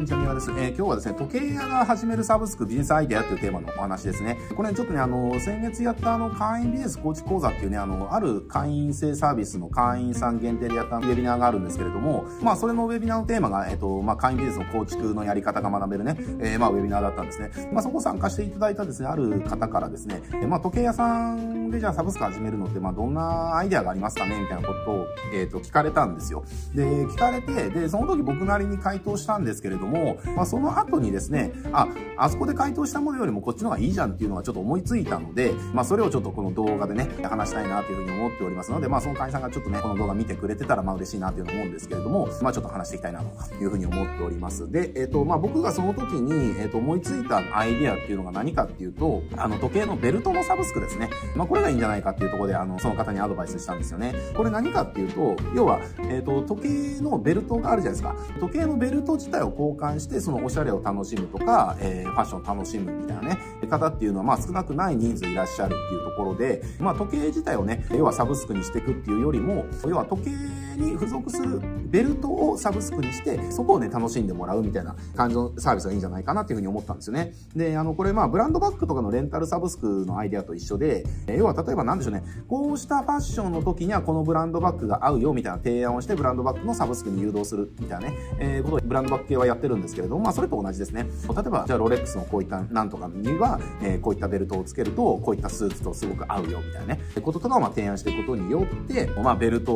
んにちは、みわです。えー、今日はですね、時計屋が始めるサブスクビジネスアイデアというテーマのお話ですね。これ、ちょっとね、あの、先月やったあの、会員ビジネス構築講座っていうね、あの、ある会員制サービスの会員さん限定でやったウェビナーがあるんですけれども、まあ、それのウェビナーのテーマが、えっ、と、まあ、会員ビジネスの構築のやり方が学べるね、えー、まあ、ウェビナーだったんですね。まあ、そこ参加していただいたですね、ある方からですね、えー、まあ、時計屋さんでじゃあサブスク始めるのって、まあ、どんなアイデアがありますかねみたいなことを、えっ、と、聞かれたんですよ。で、聞かれて、で、その時僕なりに回答したんですけれども、もまあ、その後にですね、あ、あそこで回答したものよりもこっちの方がいいじゃんっていうのがちょっと思いついたので、まあ、それをちょっとこの動画でね、話したいなというふうに思っておりますので、まあ、その会員さんがちょっとね、この動画見てくれてたら、まあ、嬉しいなというの思うんですけれども、まあ、ちょっと話していきたいなというふうに思っております。で、えっ、ー、と、まあ、僕がその時に、えっ、ー、と、思いついたアイディアっていうのが何かっていうと、あの、時計のベルトのサブスクですね。まあ、これがいいんじゃないかっていうところで、あの、その方にアドバイスしたんですよね。これ何かっていうと、要は、えっ、ー、と、時計のベルトがあるじゃないですか。時計のベルト自体を交換して、そのおしゃれを楽しむとか、えー、ファッションを楽しむみたいなね、方っていうのは、まあ少なくない人数いらっしゃるっていうところで、まあ時計自体をね、要はサブスクにしていくっていうよりも、要は時計に付属するベルトをサブスクにして、そこをね、楽しんでもらうみたいな感じのサービスがいいんじゃないかなっていうふうに思ったんですよね。で、あの、これまあブランドバッグとかのレンタルサブスクのアイデアと一緒で、要は例えば何でしょうね、こうしたファッションの時にはこのブランドバッグが合うよみたいな提案をして、ブランドバッグのサブスクに誘導するみたいなね、えー、ことをブランドバッグ系はやってるるんですけれども、まあそれと同じですね。例えば、じゃあロレックスのこういったなんとかには、えー、こういったベルトをつけると、こういったスーツとすごく合うよみたいなね、こととかをまあ提案していくことによって、まあベルト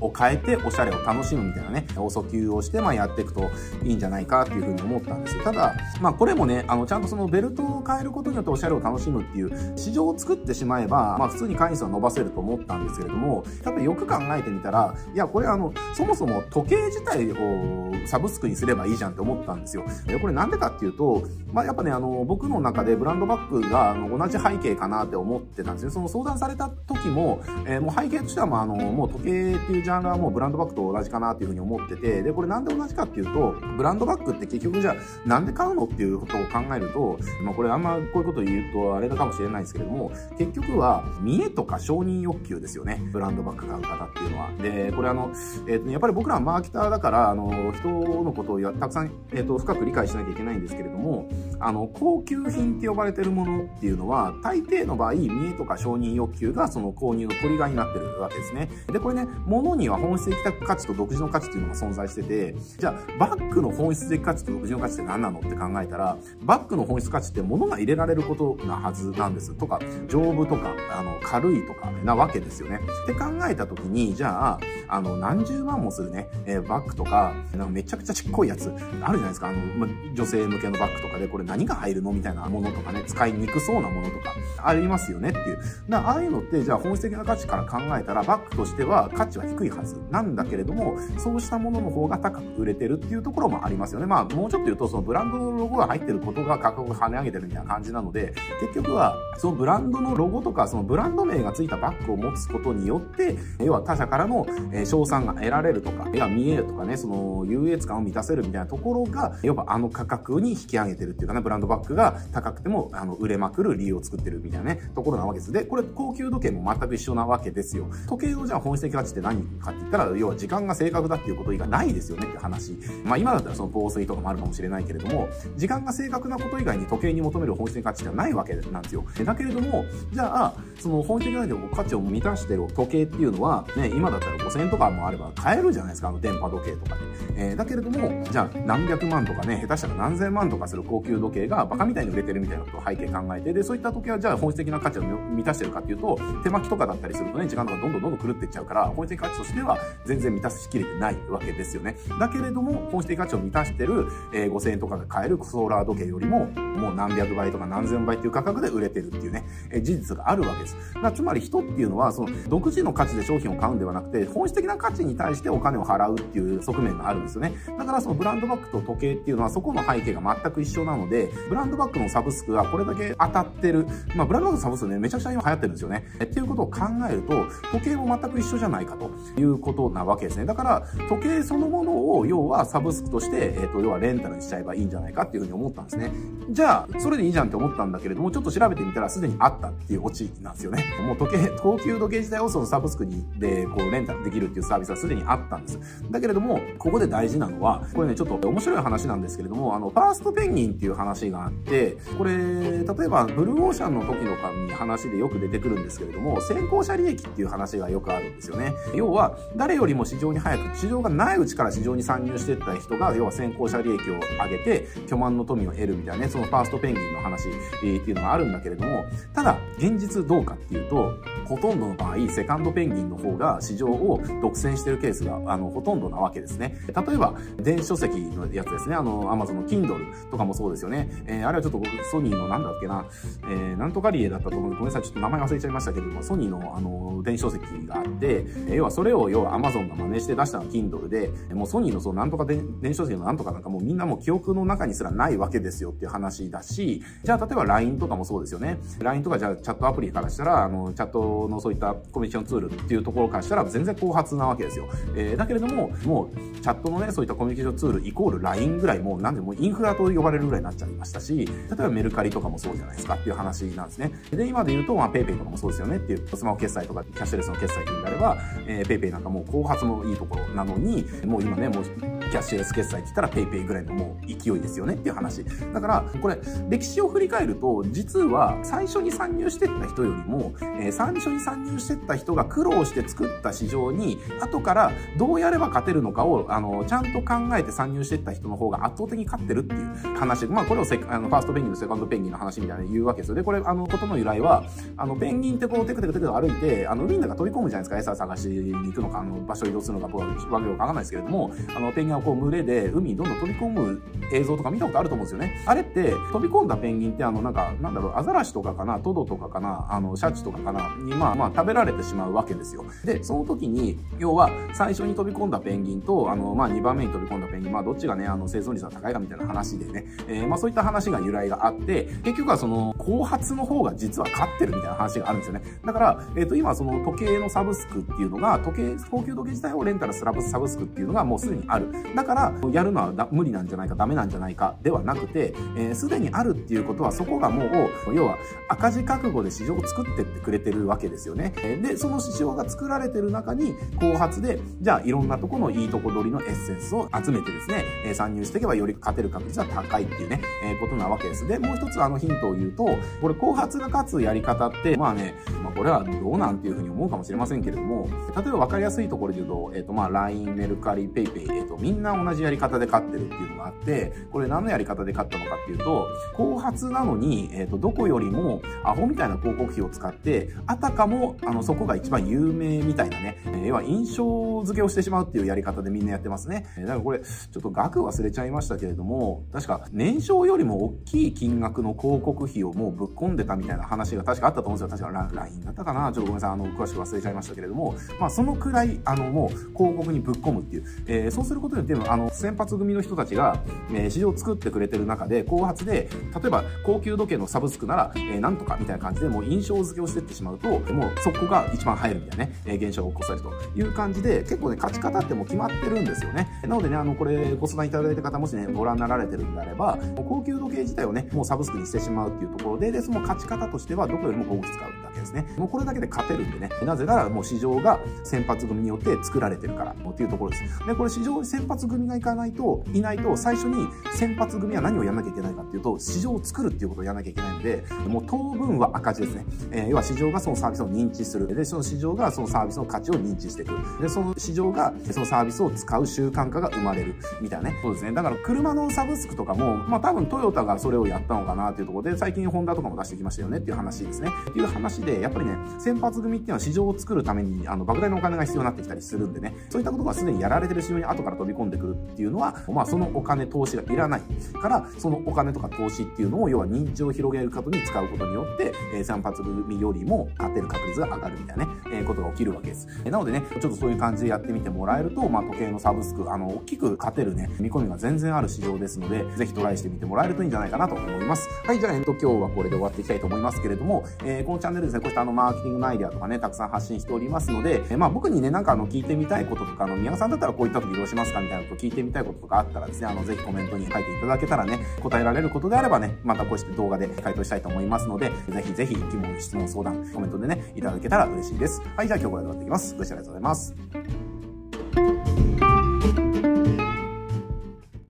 を変えておしゃれを楽しむみたいなね、お訴求をしてまあやっていくといいんじゃないかっていうふうに思ったんですよ。ただ、まあこれもね、あの、ちゃんとそのベルトを変えることによっておしゃれを楽しむっていう市場を作ってしまえば、まあ普通に会員数は伸ばせると思ったんですけれども、ただよく考えてみたら、いや、これあの、そもそも時計自体をサブスクにすればいいじゃんって思ったんですよ。これなんでかっていうと、まあやっぱね、あの、僕の中でブランドバッグがあの同じ背景かなって思ってたんですね。その相談された時も、えー、もう背景としては、まあ、あの、もう時計っていうジャンルはもうブランドバッグと同じかなっていうふうに思ってて、で、これなんで同じかっていうと、ブランドバッグって結局じゃあ、なんで買うのっていうことを考えると、まあ、これあんまこういうこと言うとあれかもしれないですけれども、結局は、見栄とか承認欲求ですよね。ブランドバッグ買う方っていうのは。で、これあの、えっ、ー、と、やっぱり僕らはマーケターだから、あの、人のことをたくさん、えっ、ー、と、深く理解しなきゃいけないんですけれども、あの、高級品って呼ばれてるものっていうのは、大抵の場合、見栄とか承認欲求がその購入のトリガーになってるわけですね。で、これね、物には本質的価値と独自の価値っていうのが存在してて、じゃあ、バッグの本質的価値と独自の価値って何なのって考えたら、バッグの本質価値って物が入れられることなはずなんです。とか、丈夫とか、あの、軽いとかなわけですよね。って考えた時に、じゃあ、あの、何十万もするね、えー、バッグとか、なんかめちゃくちゃちっこいやつ、あるじゃないですか。あの、ま、女性向けのバッグとかで、これ何が入るのみたいなものとかね、使いにくそうなものとか、ありますよねっていう。だああいうのって、じゃあ本質的な価値から考えたら、バッグとしては価値は低いはずなんだけれども、そうしたものの方が高く売れてるっていうところもありますよね。まあ、もうちょっと言うと、そのブランドのロゴが入ってることが価格を跳ね上げてるみたいな感じなので、結局は、そのブランドのロゴとか、そのブランド名がついたバッグを持つことによって、要は他社からの賞賛が得られるとか、絵が見えるとかね、その優越感を満たせるみたいなとこころが、要はあの価格に引き上げてるっていうかね、ブランドバッグが高くても、あの、売れまくる理由を作ってるみたいなね、ところなわけです。で、これ高級時計も全く一緒なわけですよ。時計のじゃあ本質的価値って何かって言ったら、要は時間が正確だっていうこと以外ないですよねって話。まあ今だったらその防水とかもあるかもしれないけれども、時間が正確なこと以外に時計に求める本質的価値ってないわけなんですよ。だけれども、じゃあ、その本質的な価値を満たしてる時計っていうのは、ね、今だったら5000円とかもあれば買えるじゃないですか、あの電波時計とかで。えー、だけれども、じゃあ何百万とかね、下手したら何千万とかする高級時計がバカみたいに売れてるみたいなことを背景考えて、で、そういった時計はじゃあ本質的な価値を満たしてるかっていうと、手巻きとかだったりするとね、時間とかどんどんどんどん狂っていっちゃうから、本質的価値としては全然満たしきれてないわけですよね。だけれども、本質的価値を満たしてる、えー、5000円とかが買えるソーラー時計よりも、もう何百倍とか何千倍っていう価格で売れてるっていうね、えー、事実があるわけです。だつまり人っていうのは、その独自の価値で商品を買うんではなくて、本質的な価値に対してお金を払うっていう側面があるんですよね。だからそのブランドバッグと時計っていうのはそこの背景が全く一緒なので、ブランドバッグのサブスクがこれだけ当たってる、まあブランドバッグのサブスクね、めちゃくちゃ今流行ってるんですよね。っていうことを考えると、時計も全く一緒じゃないかということなわけですね。だから時計そのものを要はサブスクとして、えっ、と、要はレンタルにしちゃえばいいんじゃないかっていうふうに思ったんですね。じゃあ、それでいいじゃんって思ったんだけれども、ちょっと調べてみたらすでにあったっていうオチなんですよね。もう時計、高級時計自体をそのサブスクにで、こう、レンタルできるっていうサービスはすでにあったんです。だけれども、ここで大事なのは、これね、ちょっと面白い話なんですけれども、あの、ファーストペンギンっていう話があって、これ、例えば、ブルーオーシャンの時のに話でよく出てくるんですけれども、先行者利益っていう話がよくあるんですよね。要は、誰よりも市場に早く、市場がないうちから市場に参入していった人が、要は先行者利益を上げて、巨万の富を得るみたいなね、そのファーストペンギンの話っていうのがあるんだけれども、ただ、現実どうかっていうと、ほとんどの場合、セカンドペンギンの方が市場を独占してるケースが、あの、ほとんどなわけですね。例えば、電子書籍のやつですね。あの、アマゾンの Kindle とかもそうですよね。えー、あれはちょっとソニーのなんだっけな、えー、なんとかリエだったと思う。ごめんなさい、ちょっと名前忘れちゃいましたけども、ソニーのあの、電子書籍があって、えー、要はそれを、要はアマゾンが真似して出したのは Kindle で、もうソニーのそう、なんとか電子書籍のなんとかなんかもうみんなもう記憶の中にすらないわけですよっていう話だし、じゃあ例えば LINE とかもそうですよね。LINE とかじゃあチャットアプリからしたら、あの、チャットのそういったコミュニケーションツールっていうところからしたら全然後発なわけですよ。えー、だけれども、もうチャットのね、そういったコミュニケーションツールイコール LINE ぐらいもなんでもインフラと呼ばれるぐらいになっちゃいましたし、例えばメルカリとかもそうじゃないですかっていう話なんですね。で、今で言うと、まあ PayPay とかもそうですよねっていう、スマホ決済とかキャッシュレスの決済っていうのであれば、えー、 PayPay なんかもう後発もいいところなのに、もう今ね、もうキャッシュレス決済って言ったら PayPay ぐらいのもう勢いですよねっていう話。だから、これ、歴史を振り返ると、実は最初に参入してった人よりも、えー、最初に参入してった人が苦労して作った市場に、後からどうやれば勝てるのかを、あの、ちゃんと考えて参入してった人の方が圧倒的に勝ってるっていう話。まあ、これをセあのファーストペンギンとセカンドペンギンの話みたいな言うわけですよ。で、これ、あの、ことの由来は、あの、ペンギンってこう、テクテクテク歩いて、あの、海の中飛び込むじゃないですか。餌探しに行くのか、あの、場所移動するのか、僕はわけわかんないですけれども、あの、ペンギンはこう、群れで海にどんどん飛び込む映像とか見たことあると思うんですよね。あれって、飛び込んだペンギンって、あの、なんか、なんだろう、アザラシとかかな、トドとかかな、あの、シャチとかかな、に、まあまあ、食べられてしまうわけですよ。で、その時に、要は、最初に飛び込んだペンギンと、あの、まあ、2番目に飛び込んだペンギン、まあ、どっちがね、あの、生存率が高いかみたいな話でね、えー、まあ、そういった話が由来があって、結局はその、後発の方が実は勝ってるみたいな話があるんですよね。だから、えっ、ー、と、今、その、時計のサブスクっていうのが、時計、高級時計自体をレンタルスラブサブスクっていうのがもうすでにある。だから、やるのは無理なんじゃないか、ダメなんじゃないか、ではなくて、えー、すでにあるっていうことは、そこがもう、要は、赤字覚悟で市場を作ってってくれてるわけですよね。で、その市場が作られてる中に、後発で、じゃあ、いろんなとこのいいとこ取りのエッセンスを集めてですね、えー、参入していけばより勝てる確率は高いっていうね、えー、ことなわけです。で、もう一つあのヒントを言うと、これ後発が勝つやり方って、まあね、まあこれはどうなんていうふうに思うかもしれませんけれども、例えば分かりやすいところで言うと、えっ、ー、とまあ LINE、メルカリ、PayPay、えっ、ー、とみんんな同じやり方で勝ってるっていうのがあって、これ何のやり方で勝ったのかっていうと、後発なのに、えっ、ー、とどこよりもアホみたいな広告費を使って、あたかもあのそこが一番有名みたいなね、えー、要は印象付けをしてしまうっていうやり方でみんなやってますね。えだからこれ、ちょっと額忘れちゃいましたけれども、確か年商よりも大きい金額の広告費をもうぶっ込んでたみたいな話が確かあったと思うんですよ。確か LINE だったかなちょっとごめんなさい。あの、詳しく忘れちゃいましたけれども、まあそのくらい、あの、もう広告にぶっ込むっていう。えー、そうすることによって、あの、先発組の人たちが、えー、市場を作ってくれてる中で、後発で、例えば高級時計のサブスクなら、えー、なんとかみたいな感じでもう印象付けをしてってしまうと、もうそこが一番入るみたいなね、えー、現象を起こされるという感じで、結構ね、勝ち方ってもう決まってるんですよね。なのでね、あの、これご相談いただいた方もしね、ご覧になられてるんであれば、高級時計自体をね、もうサブスクにしてしまうっていうところで、で、その勝ち方としてはどこよりも広告使うけですね。もうこれだけで勝てるんでね。なぜならもう市場が先発組によって作られてるからっていうところです。で、これ市場に先発組がいかないと、いないと、最初に先発組は何をやんなきゃいけないかっていうと、市場を作るっていうことをやんなきゃいけないんで、もう当分は赤字ですね。えー、要は市場がそのサービスを認知する。で、その市場がそのサービスの価値を認知していく。で、その市場がそのサービスを使う習慣化が生まれる。みたいなね。そうですね。だから車のサブスクとかも、まあ多分トヨタがそれをやったのかなっていうところで、最近ホンダとかも出してきましたよねっていう話ですね。っていう話で、やっぱりね、先発組っていうのは市場を作るために、あの、莫大なお金が必要になってきたりするんでね、そういったことがすでにやられてる市場に後から飛び込んでくるっていうのは、まあそのお金、投資がいらないから、そのお金とか投資っていうのを、要は認知を広げることに使うことによって、えー、先発組よりも勝てる確率が上がるみたいなね、えー、ことが起きるわけです。えー、なのでね、ちょっとそういう感じでやってみてもらえると、まあ時計のサブスク、あの、大きく勝てるね、見込みが全然ある市場ですので、ぜひトライしてみてもらえるといいんじゃないかなと思います。はい、じゃあ、えっと、今日はこれで終わっていきたいと思いますけれども、えー、このチャンネルですね、こうしたあの、マーケティングのアイデアとかね、たくさん発信しておりますので、え、まあ僕にね、なんかあの、聞いてみたいこととか、あの、宮川さんだったらこういった時どうしますかみたいなこと聞いてみたいこととかあったらですね、あの、ぜひコメントに書いていただけたらね、答えられることであればね、またこうして動画で回答したいと思いますので、ぜひぜひ疑問、質問、相談、コメントでね、いただけたら嬉しいです。はい、じゃあ今日これで終わっていきます。ご視聴ありがとうございます。